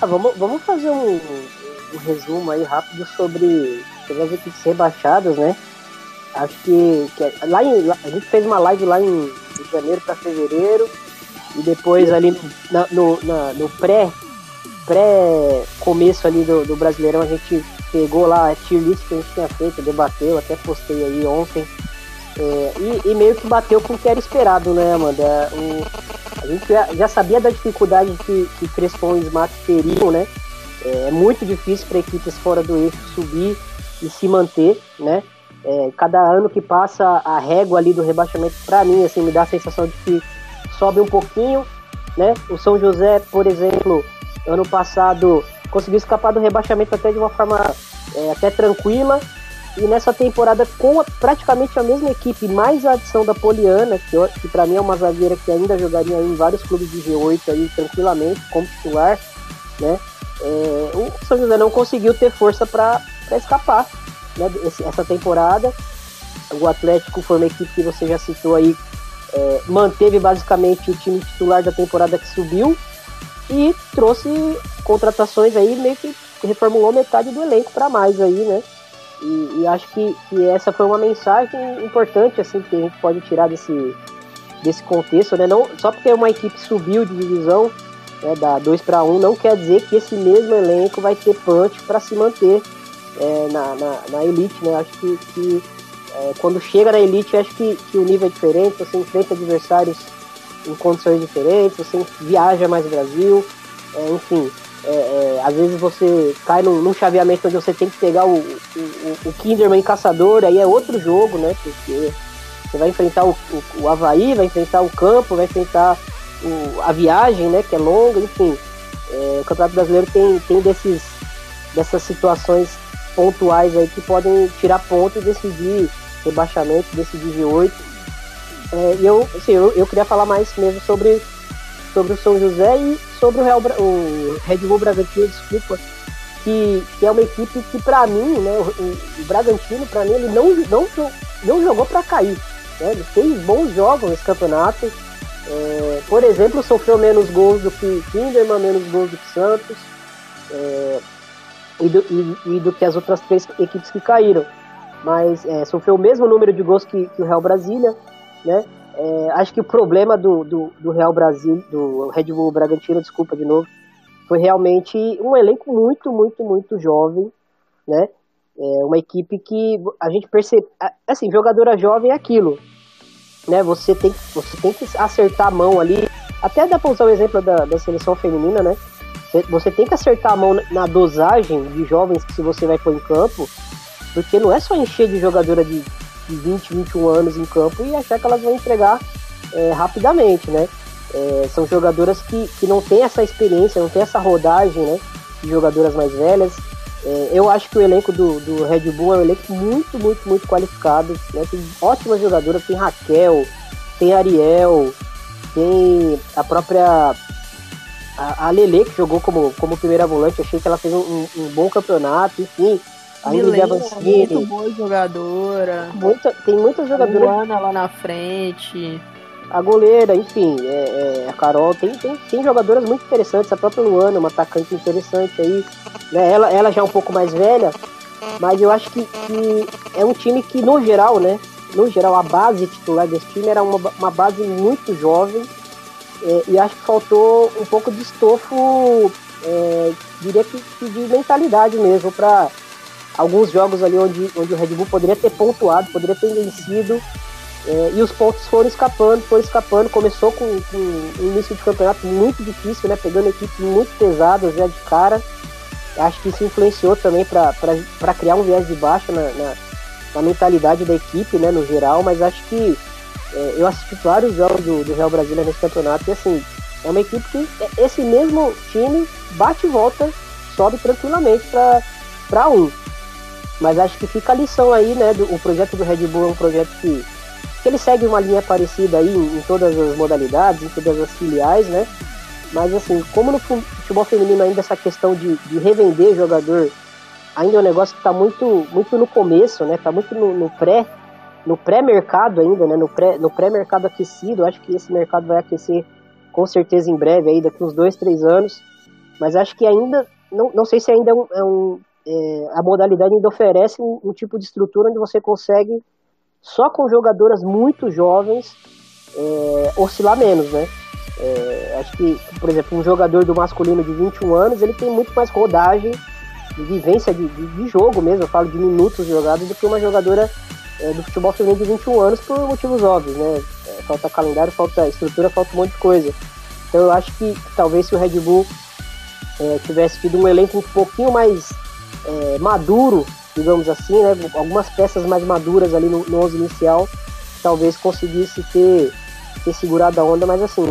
Ah, vamos, vamos fazer um, um resumo aí rápido sobre, sobre as equipes rebaixadas, né? Acho que, que lá, em, lá, a gente fez uma live lá em, de janeiro para fevereiro e depois ali na, no, na, no pré pré começo ali do, do Brasileirão a gente pegou lá a tier list que a gente tinha feito, debateu, até postei aí ontem. É, e, e, meio que bateu com o que era esperado, né, Amanda? O, a gente já, já, sabia da dificuldade que, que Crespon e Smack teriam, né? É, é muito difícil para equipes fora do eixo subir e se manter, né? É, cada ano que passa a régua ali do rebaixamento, para mim, assim, me dá a sensação de que sobe um pouquinho, né? O São José, por exemplo, ano passado conseguiu escapar do rebaixamento até de uma forma é, até tranquila. E nessa temporada, com a, praticamente a mesma equipe, mais a adição da Poliana, que, que para mim é uma zagueira que ainda jogaria em vários clubes de G8 aí tranquilamente, como titular, né? É, o São José não conseguiu ter força para escapar né, esse, essa temporada. O Atlético foi uma equipe que você já citou aí, é, manteve basicamente o time titular da temporada que subiu, e trouxe contratações aí, meio que reformulou metade do elenco para mais aí, né? E, e, acho que, que essa foi uma mensagem importante, assim, que a gente pode tirar desse, desse contexto, né? Não, só porque uma equipe subiu de divisão, né, da 2 para 1, não quer dizer que esse mesmo elenco vai ter punch para se manter é, na, na, na, elite, né? Acho que, que é, quando chega na elite, acho que, que o nível é diferente, você enfrenta adversários em condições diferentes, você viaja mais no Brasil, é, enfim. É, é, às vezes você cai num, num, chaveamento onde você tem que pegar o, o, o Kinderman caçador, aí é outro jogo, né? Porque você vai enfrentar o, o, o Havaí, vai enfrentar o campo, vai enfrentar o, a viagem, né? Que é longa, enfim. É, o Campeonato Brasileiro tem, tem desses, dessas situações pontuais aí que podem tirar ponto e decidir rebaixamento, decidir G8. É, e eu, assim, eu, eu queria falar mais mesmo sobre, sobre o São José e sobre o, Real, o Red Bull Bragantino, desculpa, que, que é uma equipe que para mim, né, o, o Bragantino, para mim, ele não, não, não jogou para cair. Né, ele fez bons jogos nesse campeonato. É, por exemplo, sofreu menos gols do que Kinderman, menos gols do que Santos. É, e, do, e, e, do que as outras três equipes que caíram. Mas é, sofreu o mesmo número de gols que, que o Real Brasília, né? É, acho que o problema do, do, do, Real Brasil, do Red Bull Bragantino, desculpa de novo, foi realmente um elenco muito, muito, muito jovem, né? É uma equipe que a gente percebe, assim, jogadora jovem é aquilo, né? Você tem, você tem que acertar a mão ali, até dá para usar o exemplo da, da seleção feminina, né? Você tem que acertar a mão na dosagem de jovens que você vai pôr em campo, porque não é só encher de jogadora de 20, 21 anos em campo e achar que elas vão entregar é, rapidamente, né? É, são jogadoras que, que não têm essa experiência, não tem essa rodagem, né? De jogadoras mais velhas. É, eu acho que o elenco do, do Red Bull é um elenco muito, muito, muito qualificado. Né? Tem ótimas jogadoras, tem Raquel, tem Ariel, tem a própria a, a Lele que jogou como, como primeira volante, achei que ela fez um, um bom campeonato, enfim. A Ingrid Avancini. Muito boa jogadora. Muita, tem muitas jogadoras. Luana lá na frente. A goleira, enfim, é, é, a Carol, tem, tem, tem jogadoras muito interessantes. A própria Luana, uma atacante interessante aí. Né? Ela, ela já é um pouco mais velha, mas eu acho que, que é um time que, no geral, né? No geral, a base titular desse time era uma, uma base muito jovem. É, e acho que faltou um pouco de estofo, é, diria que, que de mentalidade mesmo, para alguns jogos ali onde, onde o Red Bull poderia ter pontuado, poderia ter vencido, é, e os pontos foram escapando, foram escapando. Começou com, com, um início de campeonato muito difícil, né? Pegando equipes muito pesadas já de cara. Acho que isso influenciou também para criar um viés de baixa na, na, na, mentalidade da equipe, né? No geral, mas acho que é, eu assisti vários jogos do, do Real Brasília nesse campeonato e assim, é uma equipe que esse mesmo time bate e volta, sobe tranquilamente para um. Mas acho que fica a lição aí, né? Do, o projeto do Red Bull é um projeto que, que ele segue uma linha parecida aí em, em todas as modalidades, em todas as filiais, né? Mas assim, como no futebol feminino ainda essa questão de, de revender jogador ainda é um negócio que está muito, muito no começo, né? Tá muito no, no pré no pré-mercado ainda, né? No pré no pré-mercado aquecido. Acho que esse mercado vai aquecer com certeza em breve aí daqui uns dois, três anos. mas acho que ainda, não, não sei se ainda é um, é um é, a modalidade ainda oferece um, um, tipo de estrutura onde você consegue, só com jogadoras muito jovens, é, oscilar menos, né? É, acho que, por exemplo, um jogador do masculino de 21 anos, ele tem muito mais rodagem de vivência de, de, de jogo mesmo, eu falo de minutos jogados, do que uma jogadora é, do futebol feminino de 21 anos por motivos óbvios, né? É, falta calendário, falta estrutura, falta um monte de coisa. Então eu acho que, talvez se o Red Bull é, tivesse tido um elenco um pouquinho mais é, maduro, digamos assim, né? Algumas peças mais maduras ali no, no 11 inicial, talvez conseguisse ter, ter segurado a onda, mas assim,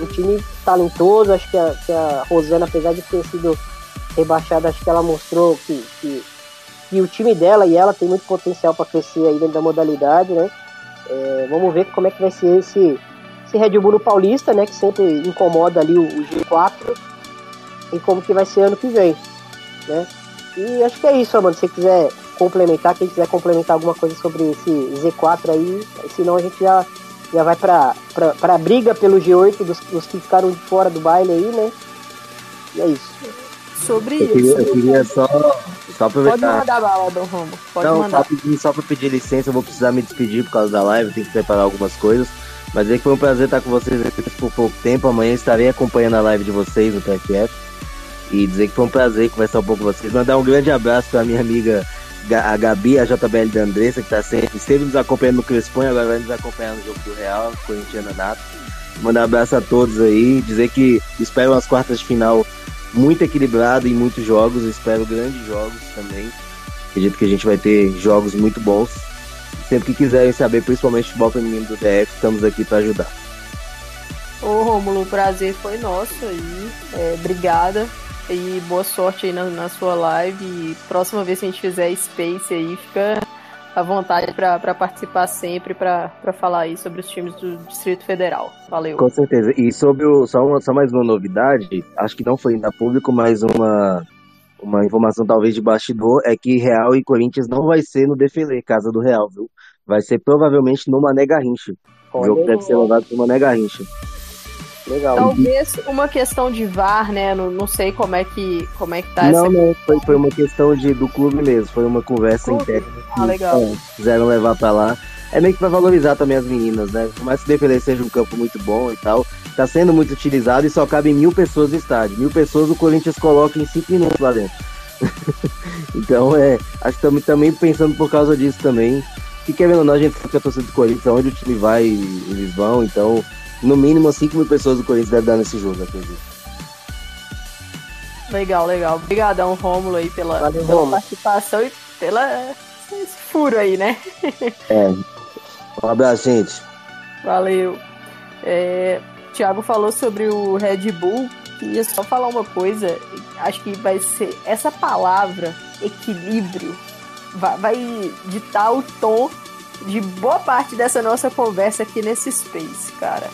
um time talentoso, acho que a, que a Rosana, apesar de ter sido rebaixada, acho que ela mostrou que, que, que o time dela e ela tem muito potencial para crescer aí dentro da modalidade, né? É, vamos ver como é que vai ser esse, esse Red Bull Paulista, né? Que sempre incomoda ali o, o G4 e como que vai ser ano que vem, né? E acho que é isso, mano. Se você quiser complementar, quem quiser complementar alguma coisa sobre esse Z4 aí, senão a gente já, já vai pra, pra, pra briga pelo G8 dos, dos que ficaram de fora do baile aí, né? E é isso. Sobre eu queria, isso. Eu queria só, só aproveitar. Pode mandar bala, Dom Romo. Pode Não, mandar. Só, só pra pedir licença, eu vou precisar me despedir por causa da live, tenho que preparar algumas coisas. Mas é que foi um prazer estar com vocês aqui por pouco tempo. Amanhã estarei acompanhando a live de vocês no PFF e dizer que foi um prazer conversar um pouco com vocês. Mandar um grande abraço para minha amiga a Gabi, a JBL da Andressa, que tá sempre, esteve nos acompanhando no Crespões, agora vai nos acompanhar no jogo do Real, Corintiana Nato. Mandar um abraço a todos aí, dizer que espero umas quartas de final muito equilibrado em muitos jogos, espero grandes jogos também. Acredito que a gente vai ter jogos muito bons. Sempre que quiserem saber, principalmente futebol feminino do DF, estamos aqui para ajudar. Ô Rômulo, o prazer foi nosso aí. É, obrigada e boa sorte aí na, na sua live. E próxima vez que a gente fizer Space aí, fica à vontade para participar sempre, para falar aí sobre os times do Distrito Federal. Valeu. Com certeza. E sobre o. Só, uma, só mais uma novidade, acho que não foi ainda público, mas uma. Uma informação talvez de bastidor é que Real e Corinthians não vai ser no Defele, casa do Real, viu? Vai ser provavelmente no Mané Garrincha. O jogo deve ser levado pro Mané Garrincha. Legal. Talvez uma questão de VAR, né? Não, não sei como é que, como é que tá não, essa. Não, foi, foi uma questão de, do clube mesmo. Foi uma conversa interna. Ah, legal. É, quiseram levar pra lá. É meio que pra valorizar também as meninas, né? Por mais que o Defender seja um campo muito bom e tal, tá sendo muito utilizado e só cabem mil pessoas no estádio. Mil pessoas o Corinthians coloca em cinco minutos lá dentro. então, é, acho que estamos também pensando por causa disso também. Que querendo ou não, a gente sabe que a torcida do Corinthians, onde o time vai, eles vão, então no mínimo 5 mil pessoas do Corinthians devem dar nesse jogo, acredito. Legal, legal. Obrigadão, Rômulo, aí pela, Valeu, pela Rômulo. participação e pela esse furo aí, né? É. Um abraço, gente. Valeu. É, Thiago falou sobre o Red Bull. Queria só falar uma coisa. Acho que vai ser essa palavra, equilíbrio, vai, vai ditar o tom de boa parte dessa nossa conversa aqui nesse Space, cara.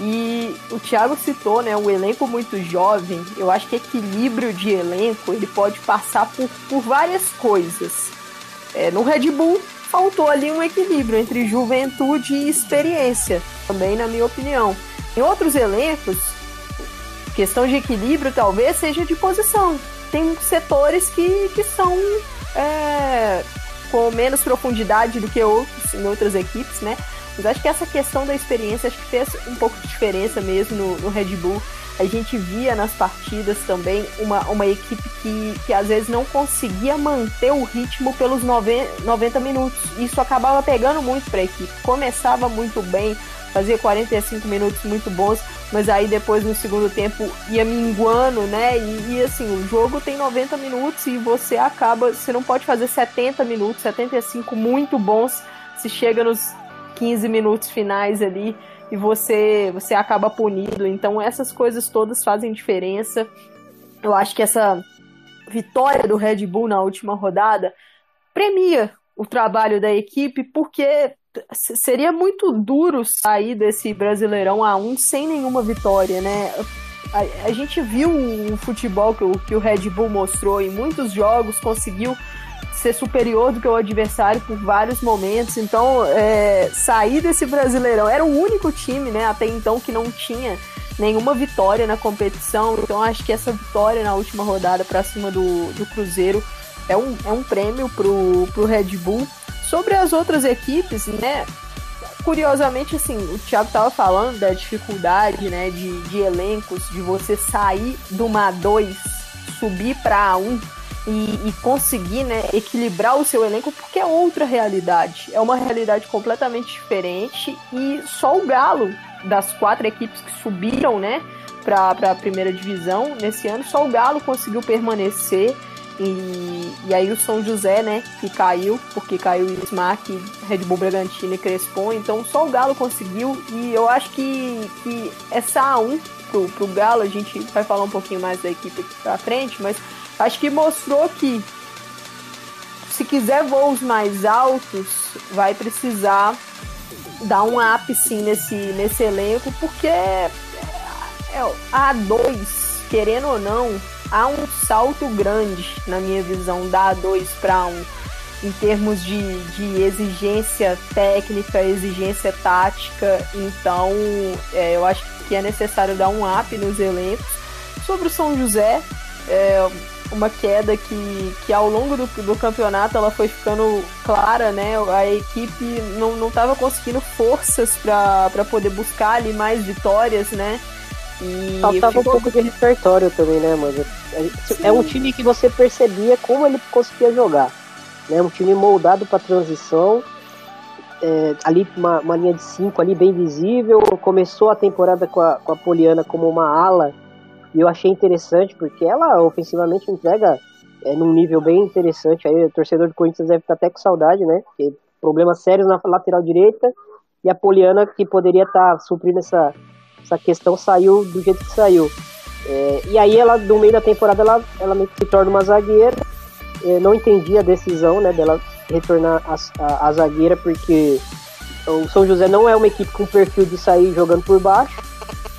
E o Thiago citou, né, um elenco muito jovem. Eu acho que equilíbrio de elenco ele pode passar por, por várias coisas. É, no Red Bull faltou ali um equilíbrio entre juventude e experiência, também na minha opinião. Em outros elencos, questão de equilíbrio talvez seja de posição. Tem setores que, que são é, com menos profundidade do que outros em outras equipes, né? Mas acho que essa questão da experiência acho que fez um pouco de diferença mesmo no, no Red Bull. A gente via nas partidas também uma, uma equipe que, que às vezes não conseguia manter o ritmo pelos 90, 90 minutos. Isso acabava pegando muito para a equipe. Começava muito bem, fazia 45 minutos muito bons, mas aí depois no segundo tempo ia minguando, né? E, e, assim, o jogo tem 90 minutos e você acaba, você não pode fazer 70 minutos, 75 muito bons, se chega nos 15 minutos finais ali e você você acaba punido. Então essas coisas todas fazem diferença. Eu acho que essa vitória do Red Bull na última rodada premia o trabalho da equipe, porque seria muito duro sair desse Brasileirão a um sem nenhuma vitória, né? A, a gente viu o futebol que o, que o Red Bull mostrou em muitos jogos, conseguiu ser superior do que o adversário por vários momentos. Então, é, sair desse Brasileirão era o único time, né, até então que não tinha nenhuma vitória na competição. Então acho que essa vitória na última rodada para cima do, do Cruzeiro é um, é um prêmio pro, pro Red Bull. Sobre as outras equipes, né? Curiosamente, assim, o Thiago estava falando da dificuldade, né, de, de elencos, de você sair do uma 2, subir para a 1 e, e, conseguir, né, equilibrar o seu elenco, porque é outra realidade. É uma realidade completamente diferente e só o Galo, das quatro equipes que subiram, né, para a primeira divisão nesse ano, só o Galo conseguiu permanecer. E, e aí o São José, né, que caiu, porque caiu o Smack, Red Bull Bragantino e Crespo, então só o Galo conseguiu, e eu acho que, que essa A1 pro, pro Galo, a gente vai falar um pouquinho mais da equipe aqui pra frente, mas acho que mostrou que se quiser voos mais altos, vai precisar dar um up sim nesse, nesse elenco, porque é, é, a A2, querendo ou não, há um salto grande, na minha visão, da A2 para 1, em termos de, de exigência técnica, exigência tática. Então, é, eu acho que é necessário dar um up nos elencos. Sobre o São José, é uma queda que, que ao longo do, do campeonato ela foi ficando clara, né? A equipe não estava conseguindo forças para poder buscar ali mais vitórias, né? E Faltava ficou... um pouco de repertório também, né, mano? É um time que você percebia como ele conseguia jogar. Né? Um time moldado para transição. É, ali uma, uma, linha de cinco ali bem visível. Começou a temporada com a, com a Poliana como uma ala. E eu achei interessante porque ela ofensivamente entrega é, num nível bem interessante. Aí o torcedor do Corinthians deve estar até com saudade, né? Porque problemas sérios na lateral direita. E a Poliana que poderia estar suprindo essa, essa questão saiu do jeito que saiu. É, e aí ela, no meio da temporada, ela, ela se torna uma zagueira. É, não entendi a decisão né, dela retornar a, a, a, zagueira, porque o São José não é uma equipe com perfil de sair jogando por baixo.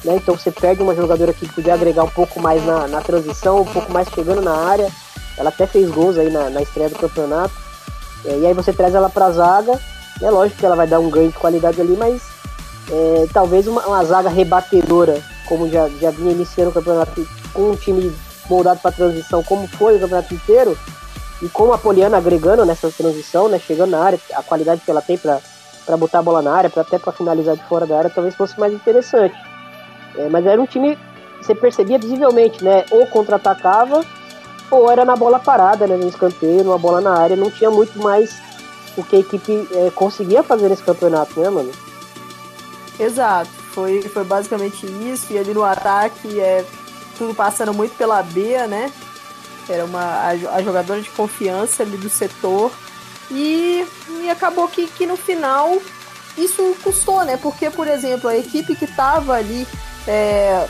Né, então você perde uma jogadora que podia agregar um pouco mais na, na transição, um pouco mais chegando na área. Ela até fez gols aí na, na estreia do campeonato. É, e aí você traz ela pra zaga. É lógico que ela vai dar um ganho de qualidade ali, mas é, talvez uma, uma, zaga rebatedora, como já, já vinha iniciando o campeonato com um time moldado para transição, como foi o campeonato inteiro, e com a Poliana agregando nessa transição, né, chegando na área, a qualidade que ela tem para botar a bola na área, pra, até para finalizar de fora da área, talvez fosse mais interessante. É, mas era um time, você percebia visivelmente, né, ou contra-atacava, ou era na bola parada, né, no escanteio, numa bola na área, não tinha muito mais o que a equipe é, conseguia fazer nesse campeonato, né, mano? Exato, foi, foi basicamente isso. E ali no ataque é tudo passando muito pela Bea, né? Era uma, a, a jogadora de confiança ali do setor. E, e acabou que, que no final isso custou, né? Porque, por exemplo, a equipe que estava ali é,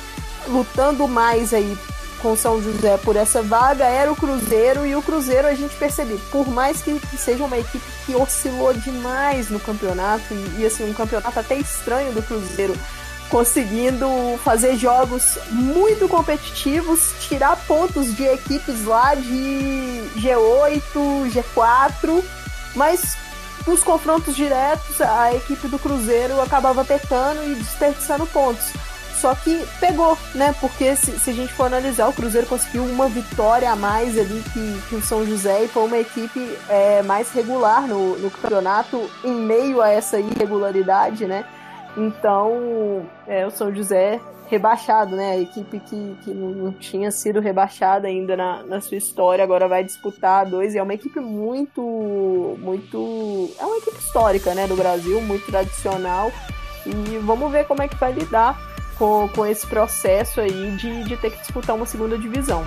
lutando mais aí com São José por essa vaga era o Cruzeiro e o Cruzeiro a gente percebeu, por mais que, seja uma equipe que oscilou demais no campeonato e, e assim um campeonato até estranho do Cruzeiro conseguindo fazer jogos muito competitivos, tirar pontos de equipes lá de G8, G4, mas nos confrontos diretos a equipe do Cruzeiro acabava pecando e desperdiçando pontos. Só que pegou, né? Porque se, se, a gente for analisar, o Cruzeiro conseguiu uma vitória a mais ali que, que o São José e foi uma equipe é, mais regular no, no campeonato em meio a essa irregularidade, né? Então, é, o São José rebaixado, né? A equipe que, que não tinha sido rebaixada ainda na, na sua história, agora vai disputar dois. E é uma equipe muito, muito. É uma equipe histórica, né? Do Brasil, muito tradicional. E vamos ver como é que vai lidar com, com esse processo aí de, de ter que disputar uma segunda divisão.